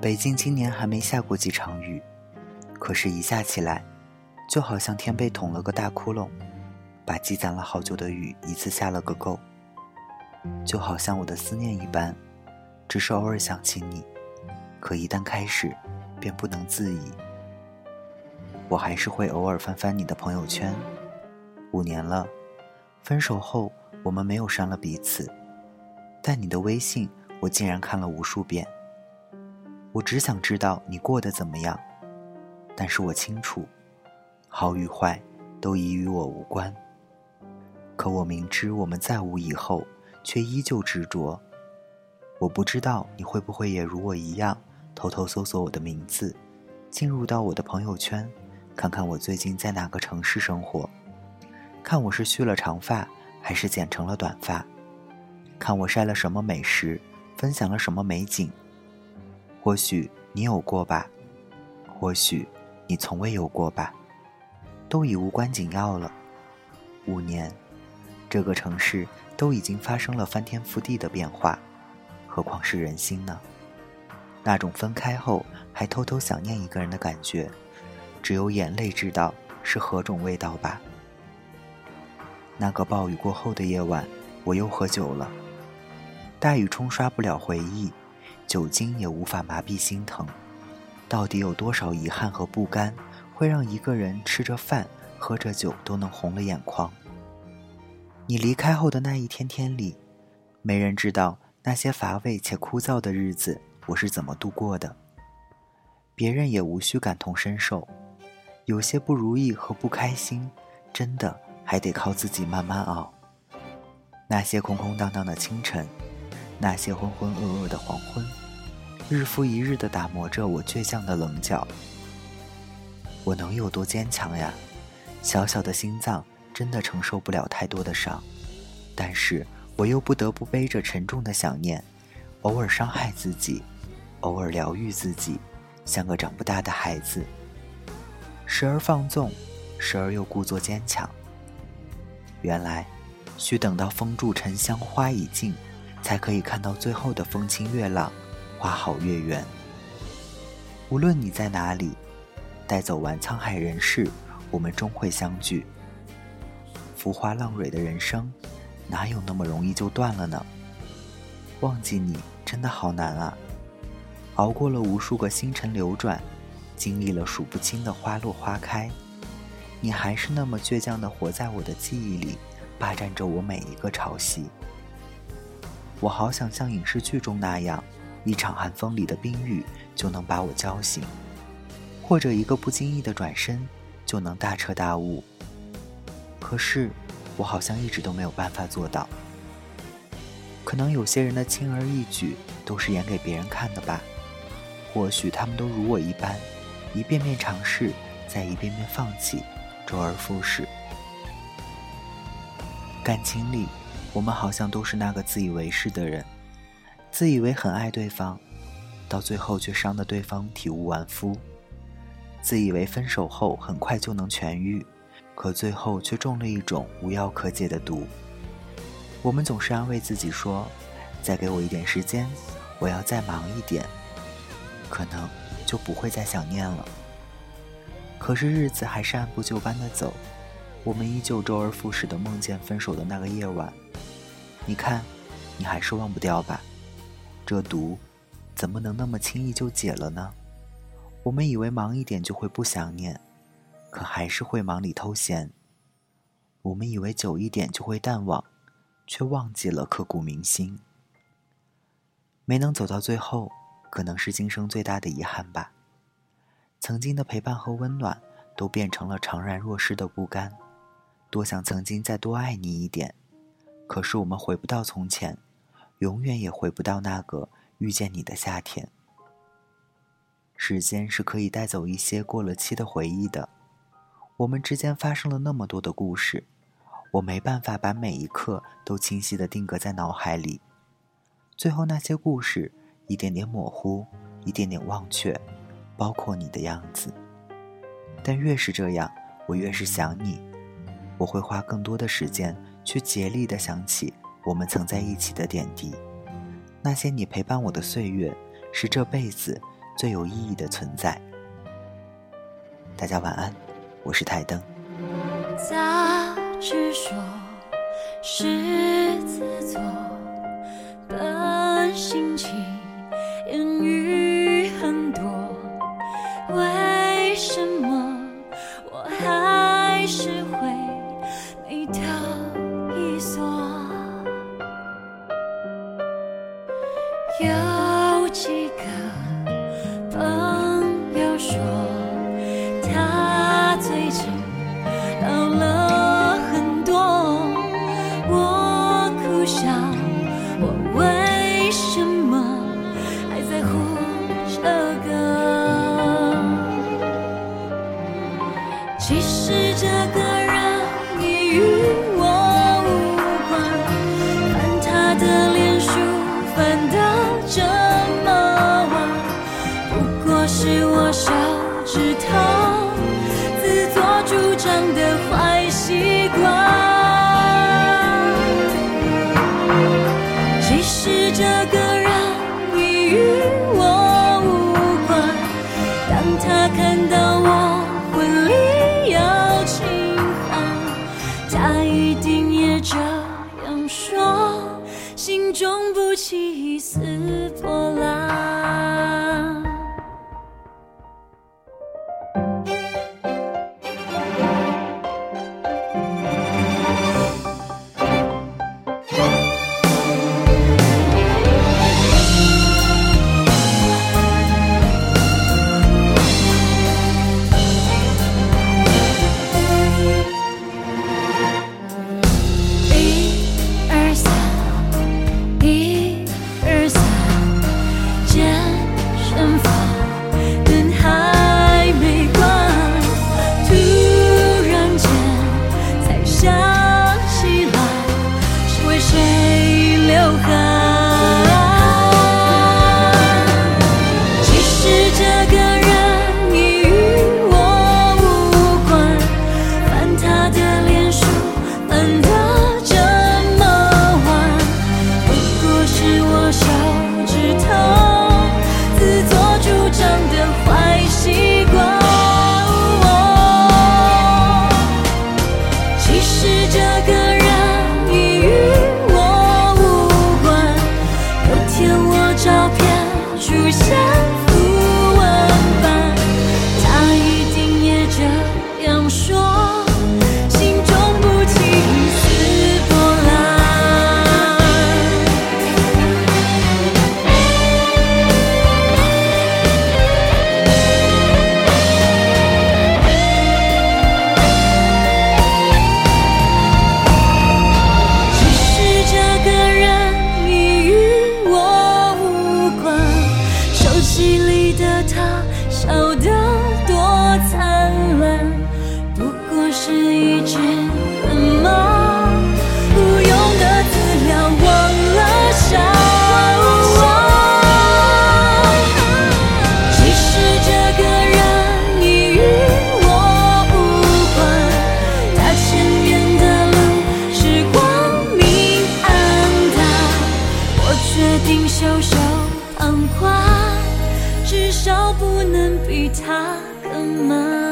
北京今年还没下过几场雨，可是，一下起来，就好像天被捅了个大窟窿，把积攒了好久的雨一次下了个够。就好像我的思念一般，只是偶尔想起你，可一旦开始，便不能自已。我还是会偶尔翻翻你的朋友圈。五年了，分手后我们没有删了彼此，但你的微信我竟然看了无数遍。我只想知道你过得怎么样，但是我清楚，好与坏都已与我无关。可我明知我们再无以后，却依旧执着。我不知道你会不会也如我一样，偷偷搜索我的名字，进入到我的朋友圈，看看我最近在哪个城市生活，看我是蓄了长发还是剪成了短发，看我晒了什么美食，分享了什么美景。或许你有过吧，或许你从未有过吧，都已无关紧要了。五年，这个城市都已经发生了翻天覆地的变化，何况是人心呢？那种分开后还偷偷想念一个人的感觉，只有眼泪知道是何种味道吧。那个暴雨过后的夜晚，我又喝酒了，大雨冲刷不了回忆。酒精也无法麻痹心疼，到底有多少遗憾和不甘，会让一个人吃着饭、喝着酒都能红了眼眶？你离开后的那一天天里，没人知道那些乏味且枯燥的日子我是怎么度过的。别人也无需感同身受，有些不如意和不开心，真的还得靠自己慢慢熬。那些空空荡荡的清晨，那些浑浑噩噩的黄昏。日复一日的打磨着我倔强的棱角，我能有多坚强呀？小小的心脏真的承受不了太多的伤，但是我又不得不背着沉重的想念，偶尔伤害自己，偶尔疗愈自己，像个长不大的孩子，时而放纵，时而又故作坚强。原来，需等到风住沉香花已尽，才可以看到最后的风清月朗。花好月圆。无论你在哪里，带走完沧海人世，我们终会相聚。浮花浪蕊的人生，哪有那么容易就断了呢？忘记你真的好难啊！熬过了无数个星辰流转，经历了数不清的花落花开，你还是那么倔强的活在我的记忆里，霸占着我每一个潮汐。我好想像影视剧中那样。一场寒风里的冰雨就能把我浇醒，或者一个不经意的转身就能大彻大悟。可是，我好像一直都没有办法做到。可能有些人的轻而易举都是演给别人看的吧？或许他们都如我一般，一遍遍尝试，再一遍遍放弃，周而复始。感情里，我们好像都是那个自以为是的人。自以为很爱对方，到最后却伤得对方体无完肤；自以为分手后很快就能痊愈，可最后却中了一种无药可解的毒。我们总是安慰自己说：“再给我一点时间，我要再忙一点，可能就不会再想念了。”可是日子还是按部就班的走，我们依旧周而复始的梦见分手的那个夜晚。你看，你还是忘不掉吧？这毒怎么能那么轻易就解了呢？我们以为忙一点就会不想念，可还是会忙里偷闲。我们以为久一点就会淡忘，却忘记了刻骨铭心。没能走到最后，可能是今生最大的遗憾吧。曾经的陪伴和温暖，都变成了怅然若失的不甘。多想曾经再多爱你一点，可是我们回不到从前。永远也回不到那个遇见你的夏天。时间是可以带走一些过了期的回忆的。我们之间发生了那么多的故事，我没办法把每一刻都清晰的定格在脑海里。最后那些故事一点点模糊，一点点忘却，包括你的样子。但越是这样，我越是想你。我会花更多的时间去竭力的想起。我们曾在一起的点滴，那些你陪伴我的岁月，是这辈子最有意义的存在。大家晚安，我是台灯。杂志说狮子座本性情，言语其实这个人已与我无关，看他的脸书翻到这么晚，不过是我手指头自作主张的坏习惯。说，心中不起一丝波澜。少不能比他更慢。